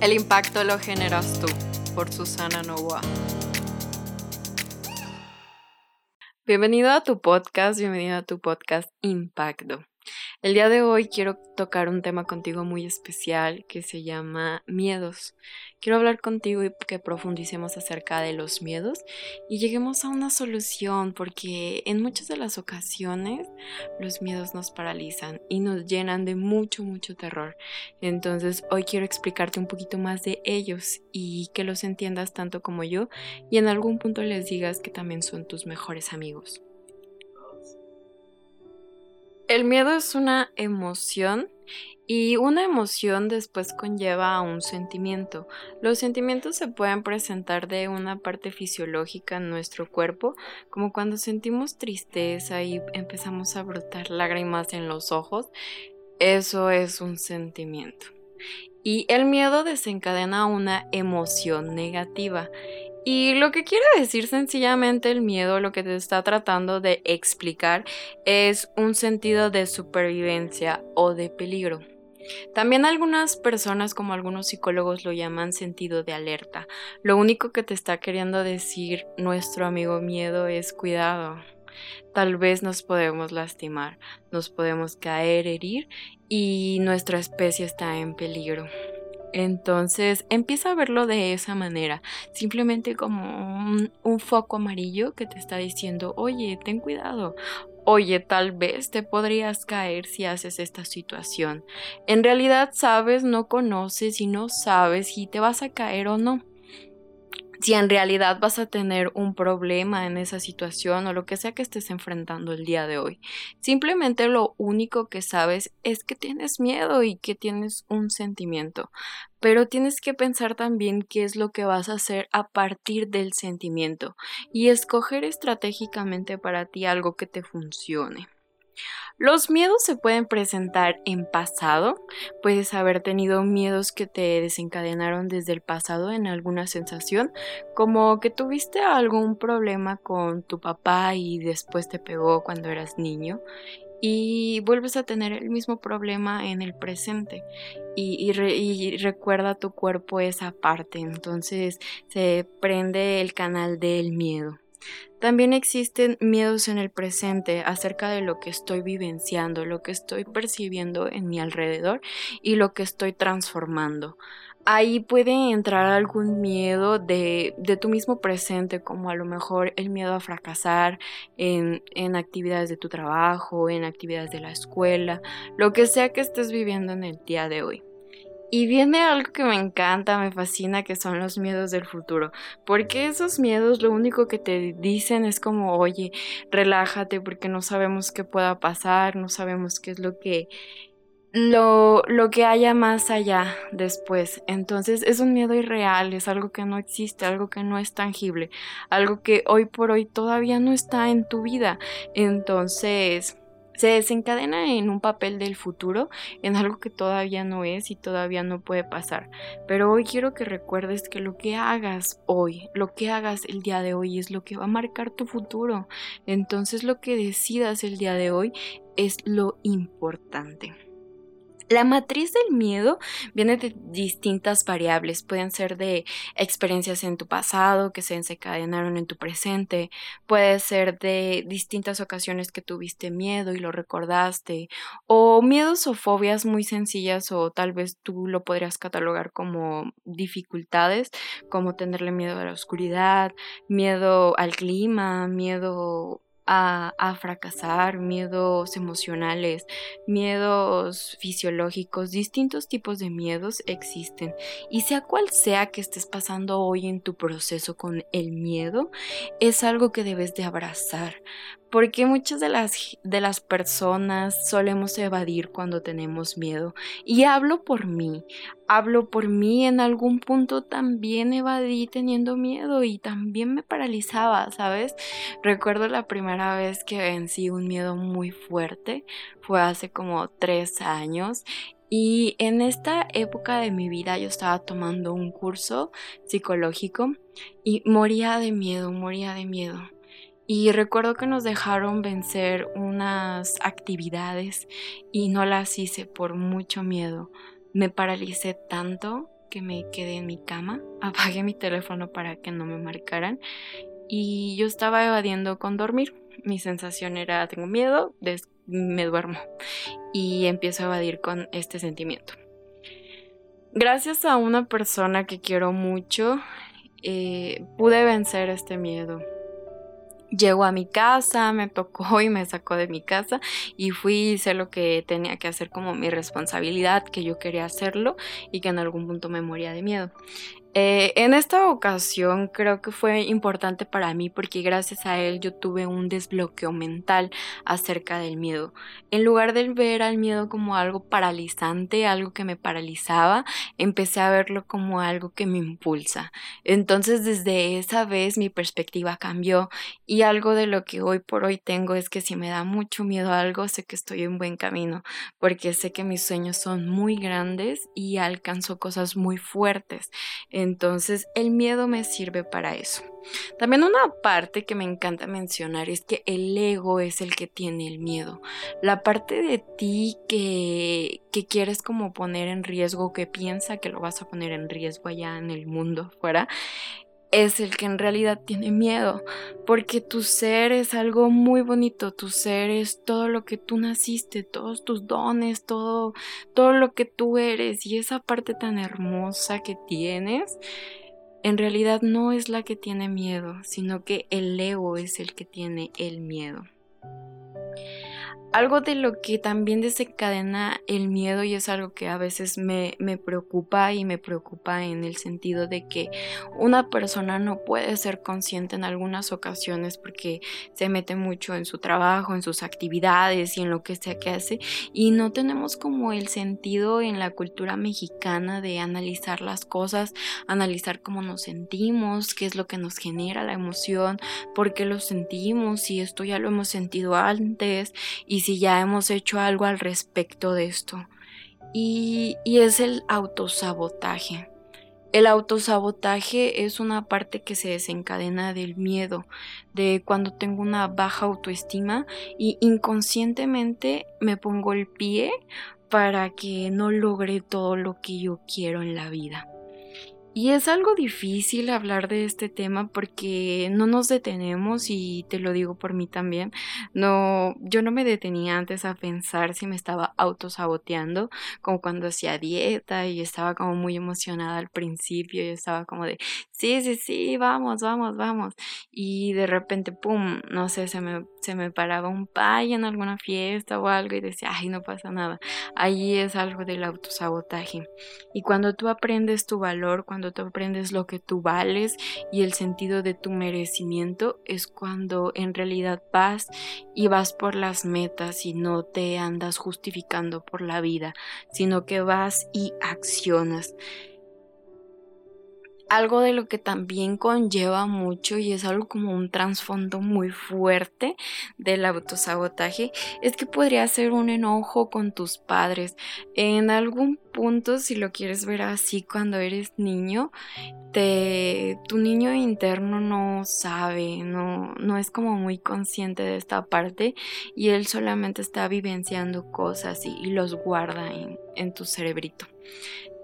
El impacto lo generas tú, por Susana Novoa. Bienvenido a tu podcast, bienvenido a tu podcast Impacto. El día de hoy quiero tocar un tema contigo muy especial que se llama miedos. Quiero hablar contigo y que profundicemos acerca de los miedos y lleguemos a una solución porque en muchas de las ocasiones los miedos nos paralizan y nos llenan de mucho, mucho terror. Entonces hoy quiero explicarte un poquito más de ellos y que los entiendas tanto como yo y en algún punto les digas que también son tus mejores amigos. El miedo es una emoción y una emoción después conlleva a un sentimiento. Los sentimientos se pueden presentar de una parte fisiológica en nuestro cuerpo, como cuando sentimos tristeza y empezamos a brotar lágrimas en los ojos. Eso es un sentimiento. Y el miedo desencadena una emoción negativa y lo que quiere decir sencillamente el miedo, lo que te está tratando de explicar, es un sentido de supervivencia o de peligro. También algunas personas, como algunos psicólogos, lo llaman sentido de alerta. Lo único que te está queriendo decir nuestro amigo miedo es cuidado. Tal vez nos podemos lastimar, nos podemos caer, herir y nuestra especie está en peligro. Entonces empieza a verlo de esa manera, simplemente como un, foco amarillo que te está diciendo, oye, ten cuidado, oye, tal vez te podrías caer si haces esta situación. En realidad sabes, no conoces y no sabes si te vas a caer o no si en realidad vas a tener un problema en esa situación o lo que sea que estés enfrentando el día de hoy. Simplemente lo único que sabes es que tienes miedo y que tienes un sentimiento, pero tienes que pensar también qué es lo que vas a hacer a partir del sentimiento y escoger estratégicamente para ti algo que te funcione. Los miedos se pueden presentar en pasado, puedes haber tenido miedos que te desencadenaron desde el pasado en alguna sensación, como que tuviste algún problema con tu papá y después te pegó cuando eras niño y vuelves a tener el mismo problema en el presente y, y, recuerda tu cuerpo esa parte, entonces se prende el canal del miedo. También existen miedos en el presente acerca de lo que estoy vivenciando, lo que estoy percibiendo en mi alrededor y lo que estoy transformando. Ahí puede entrar algún miedo de, de tu mismo presente, como a lo mejor el miedo a fracasar en, en actividades de tu trabajo, en actividades de la escuela, lo que sea que estés viviendo en el día de hoy. Y viene algo que me encanta, me fascina, que son los miedos del futuro. Porque esos miedos lo único que te dicen es como, oye, relájate porque no sabemos qué pueda pasar, no sabemos qué es lo que, lo, lo que haya más allá después. Entonces es un miedo irreal, es algo que no existe, algo que no es tangible, algo que hoy por hoy todavía no está en tu vida. Entonces se desencadena en un papel del futuro, en algo que todavía no es y todavía no puede pasar. Pero hoy quiero que recuerdes que lo que hagas hoy, lo que hagas el día de hoy es lo que va a marcar tu futuro. Entonces lo que decidas el día de hoy es lo importante. La matriz del miedo viene de distintas variables, pueden ser de experiencias en tu pasado que se desencadenaron en tu presente, puede ser de distintas ocasiones que tuviste miedo y lo recordaste, o miedos o fobias muy sencillas o tal vez tú lo podrías catalogar como dificultades, como tenerle miedo a la oscuridad, miedo al clima, miedo a, fracasar, miedos emocionales, miedos fisiológicos, distintos tipos de miedos existen. Y sea cual sea que estés pasando hoy en tu proceso con el miedo, es algo que debes de abrazar, porque muchas de las, de las personas solemos evadir cuando tenemos miedo. Y hablo por mí, hablo por mí, en algún punto también evadí teniendo miedo y también me paralizaba, ¿sabes? Recuerdo la primera vez que vencí un miedo muy fuerte, fue hace como tres años y en esta época de mi vida yo estaba tomando un curso psicológico y moría de miedo, moría de miedo. Y recuerdo que nos dejaron vencer unas actividades y no las hice por mucho miedo. Me paralicé tanto que me quedé en mi cama, apagué mi teléfono para que no me marcaran y yo estaba evadiendo con dormir. Mi sensación era, tengo miedo, me duermo y empiezo a evadir con este sentimiento. Gracias a una persona que quiero mucho, eh, pude vencer este miedo. Llegó a mi casa, me tocó y me sacó de mi casa y fui hice lo que tenía que hacer como mi responsabilidad, que yo quería hacerlo y que en algún punto me moría de miedo. Eh, en esta ocasión creo que fue importante para mí porque gracias a él yo tuve un desbloqueo mental acerca del miedo. En lugar de ver al miedo como algo paralizante, algo que me paralizaba, empecé a verlo como algo que me impulsa. Entonces desde esa vez mi perspectiva cambió y algo de lo que hoy por hoy tengo es que si me da mucho miedo a algo, sé que estoy en buen camino porque sé que mis sueños son muy grandes y alcanzo cosas muy fuertes. Entonces el miedo me sirve para eso. También una parte que me encanta mencionar es que el ego es el que tiene el miedo. La parte de ti que, que quieres como poner en riesgo, que piensa que lo vas a poner en riesgo allá en el mundo fuera, es el que en realidad tiene miedo, porque tu ser es algo muy bonito, tu ser es todo lo que tú naciste, todos tus dones, todo, todo lo que tú eres y esa parte tan hermosa que tienes, en realidad no es la que tiene miedo, sino que el ego es el que tiene el miedo. Algo de lo que también desencadena el miedo y es algo que a veces me, me, preocupa y me preocupa en el sentido de que una persona no puede ser consciente en algunas ocasiones porque se mete mucho en su trabajo, en sus actividades y en lo que sea que hace y no tenemos como el sentido en la cultura mexicana de analizar las cosas, analizar cómo nos sentimos, qué es lo que nos genera la emoción, por qué lo sentimos, si esto ya lo hemos sentido antes y si ya hemos hecho algo al respecto de esto. Y, y es el autosabotaje. El autosabotaje es una parte que se desencadena del miedo, de cuando tengo una baja autoestima y inconscientemente me pongo el pie para que no logre todo lo que yo quiero en la vida. Y es algo difícil hablar de este tema porque no nos detenemos y te lo digo por mí también. No, yo no me detenía antes a pensar si me estaba autosaboteando, como cuando hacía dieta y estaba como muy emocionada al principio y estaba como de, sí, sí, sí, vamos, vamos, vamos. Y de repente, pum, no sé, se me, se me paraba un pay en alguna fiesta o algo y decía, ay, no pasa nada. Ahí es algo del autosabotaje. Y cuando tú aprendes tu valor, cuando cuando tú aprendes lo que tú vales y el sentido de tu merecimiento, es cuando en realidad vas y vas por las metas y no te andas justificando por la vida, sino que vas y accionas algo de lo que también conlleva mucho y es algo como un trasfondo muy fuerte del autosabotaje es que podría ser un enojo con tus padres. En algún punto, si lo quieres ver así cuando eres niño, te, tu niño interno no sabe, no, es como muy consciente de esta parte y él solamente está vivenciando cosas y, los guarda en, en tu cerebrito.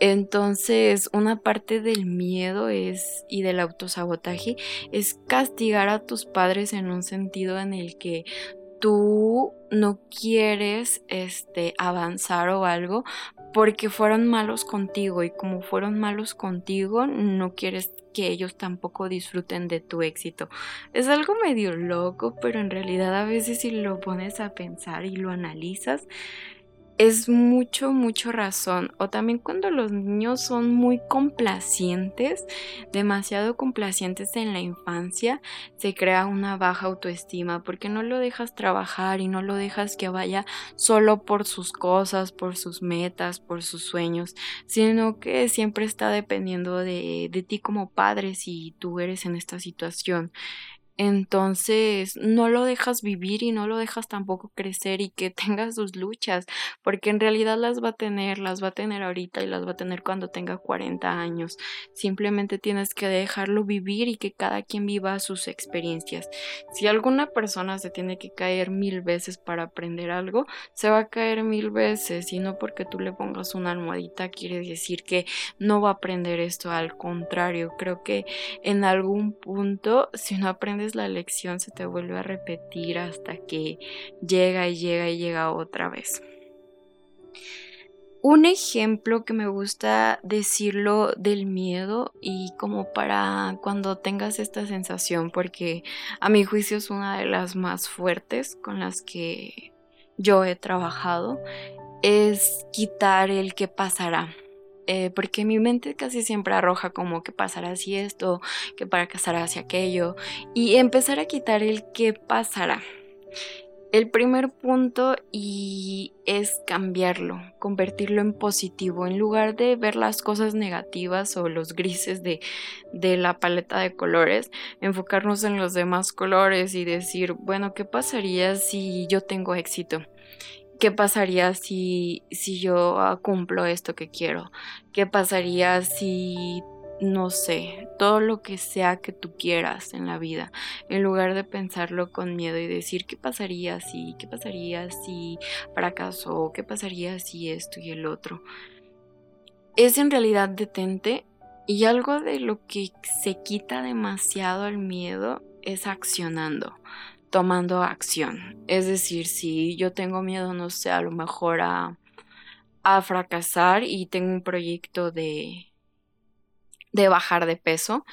Entonces, una parte del miedo es y del autosabotaje es castigar a tus padres en un sentido en el que tú no quieres este avanzar o algo porque fueron malos contigo y como fueron malos contigo no quieres que ellos tampoco disfruten de tu éxito. Es algo medio loco, pero en realidad a veces si lo pones a pensar y lo analizas, es mucho, mucho razón. O también cuando los niños son muy complacientes, demasiado complacientes en la infancia, se crea una baja autoestima porque no lo dejas trabajar y no lo dejas que vaya solo por sus cosas, por sus metas, por sus sueños, sino que siempre está dependiendo de, de ti como padre si tú eres en esta situación. Entonces, no lo dejas vivir y no lo dejas tampoco crecer y que tenga sus luchas, porque en realidad las va a tener, las va a tener ahorita y las va a tener cuando tenga 40 años. Simplemente tienes que dejarlo vivir y que cada quien viva sus experiencias. Si alguna persona se tiene que caer mil veces para aprender algo, se va a caer mil veces y no porque tú le pongas una almohadita quiere decir que no va a aprender esto, al contrario, creo que en algún punto si no aprendes la lección se te vuelve a repetir hasta que llega y llega y llega otra vez. Un ejemplo que me gusta decirlo del miedo y como para cuando tengas esta sensación, porque a mi juicio es una de las más fuertes con las que yo he trabajado, es quitar el que pasará. Eh, porque mi mente casi siempre arroja como que pasará así esto, que para pasará hacia aquello, y empezar a quitar el qué pasará. El primer punto y es cambiarlo, convertirlo en positivo, en lugar de ver las cosas negativas o los grises de, de la paleta de colores, enfocarnos en los demás colores y decir, bueno, ¿qué pasaría si yo tengo éxito? ¿Qué pasaría si, si yo ah, cumplo esto que quiero? ¿Qué pasaría si, no sé, todo lo que sea que tú quieras en la vida, en lugar de pensarlo con miedo y decir, ¿qué pasaría si, qué pasaría si fracasó? ¿Qué pasaría si esto y el otro? Es en realidad detente y algo de lo que se quita demasiado el miedo es accionando tomando acción. Es decir, si yo tengo miedo, no sé, a lo mejor a, fracasar y tengo un proyecto de, de bajar de peso,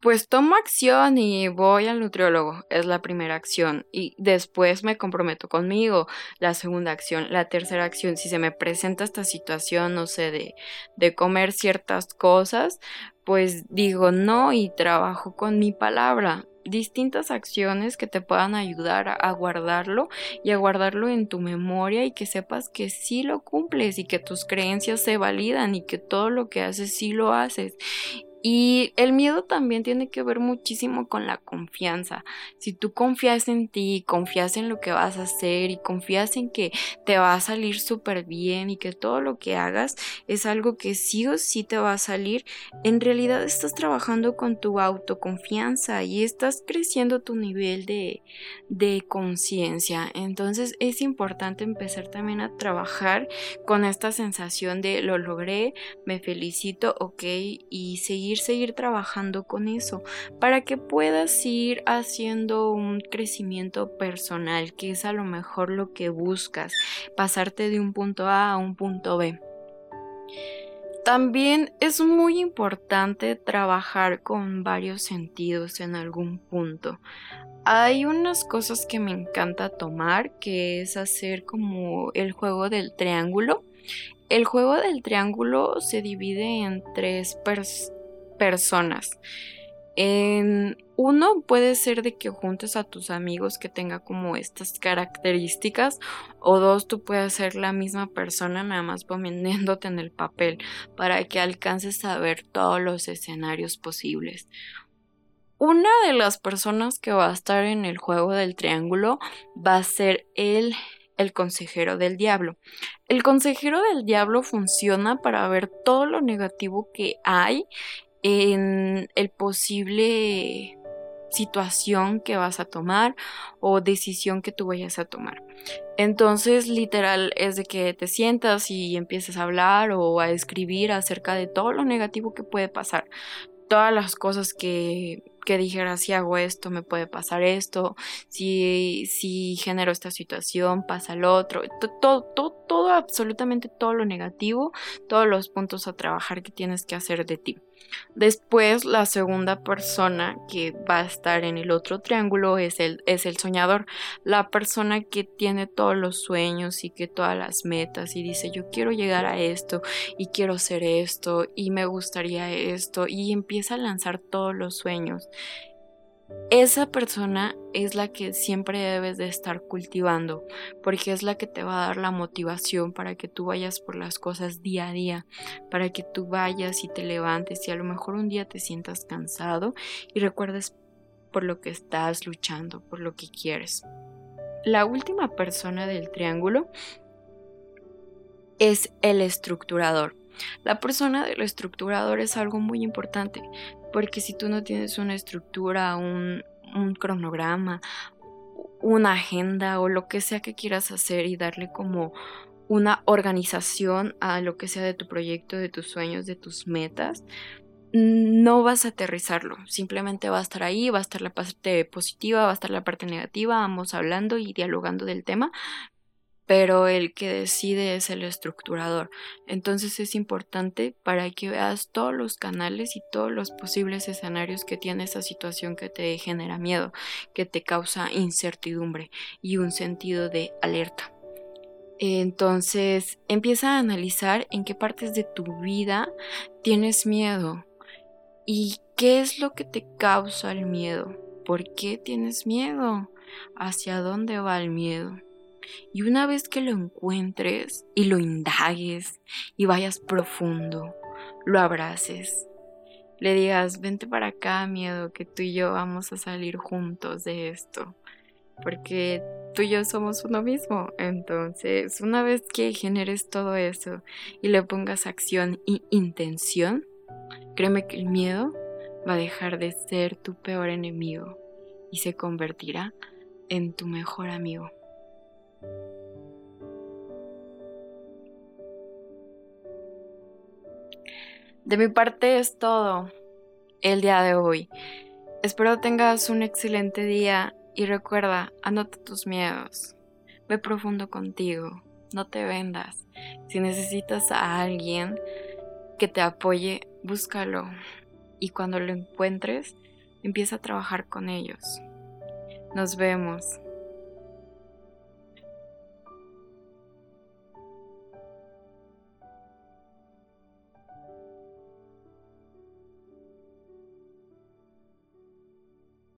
pues tomo acción y voy al nutriólogo, es la primera acción. Y después me comprometo conmigo, la segunda acción. La tercera acción, si se me presenta esta situación, no sé, de, de comer ciertas cosas, pues digo no y trabajo con mi palabra distintas acciones que te puedan ayudar a, guardarlo y a guardarlo en tu memoria y que sepas que sí lo cumples y que tus creencias se validan y que todo lo que haces sí lo haces y el miedo también tiene que ver muchísimo con la confianza. Si tú confías en ti, confías en lo que vas a hacer y confías en que te va a salir súper bien y que todo lo que hagas es algo que sí o sí te va a salir, en realidad estás trabajando con tu autoconfianza y estás creciendo tu nivel de, de conciencia. Entonces es importante empezar también a trabajar con esta sensación de lo logré, me felicito, ok, y seguir seguir, trabajando con eso, para que puedas ir haciendo un crecimiento personal, que es a lo mejor lo que buscas, pasarte de un punto A a un punto B. También es muy importante trabajar con varios sentidos en algún punto. Hay unas cosas que me encanta tomar, que es hacer como el juego del triángulo. El juego del triángulo se divide en tres, personas. En uno puede ser de que juntes a tus amigos que tenga como estas características o dos tú puedes ser la misma persona nada más poniéndote en el papel para que alcances a ver todos los escenarios posibles. Una de las personas que va a estar en el juego del triángulo va a ser el el consejero del diablo. El consejero del diablo funciona para ver todo lo negativo que hay en el posible situación que vas a tomar o decisión que tú vayas a tomar. Entonces, literal, es de que te sientas y empieces a hablar o a escribir acerca de todo lo negativo que puede pasar, todas las cosas que, que dijeras, si hago esto, me puede pasar esto, si, si genero esta situación, pasa lo otro, todo, todo, todo, absolutamente todo lo negativo, todos los puntos a trabajar que tienes que hacer de ti. Después, la segunda persona que va a estar en el otro triángulo es el, es el soñador, la persona que tiene todos los sueños y que todas las metas y dice yo quiero llegar a esto y quiero ser esto y me gustaría esto y empieza a lanzar todos los sueños esa persona es la que siempre debes de estar cultivando, porque es la que te va a dar la motivación para que tú vayas por las cosas día a día, para que tú vayas y te levantes y a lo mejor un día te sientas cansado y recuerdes por lo que estás luchando, por lo que quieres. La última persona del triángulo es el estructurador. La persona del estructurador es algo muy importante, porque si tú no tienes una estructura, un, cronograma, una agenda o lo que sea que quieras hacer y darle como una organización a lo que sea de tu proyecto, de tus sueños, de tus metas, no vas a aterrizarlo, simplemente va a estar ahí, va a estar la parte positiva, va a estar la parte negativa, vamos hablando y dialogando del tema, pero el que decide es el estructurador. Entonces es importante para que veas todos los canales y todos los posibles escenarios que tiene esa situación que te genera miedo, que te causa incertidumbre y un sentido de alerta. Entonces empieza a analizar en qué partes de tu vida tienes miedo, ¿Y qué es lo que te causa el miedo? ¿Por qué tienes miedo? ¿Hacia dónde va el miedo? Y una vez que lo encuentres y lo indagues y vayas profundo, lo abraces, le digas, vente para acá, miedo, que tú y yo vamos a salir juntos de esto, porque tú y yo somos uno mismo. Entonces, una vez que generes todo eso y le pongas acción y intención, Créeme que el miedo va a dejar de ser tu peor enemigo y se convertirá en tu mejor amigo. De mi parte es todo el día de hoy. Espero tengas un excelente día y recuerda, anota tus miedos. Ve profundo contigo, no te vendas. Si necesitas a alguien que te apoye, búscalo y cuando lo encuentres, empieza a trabajar con ellos. Nos vemos.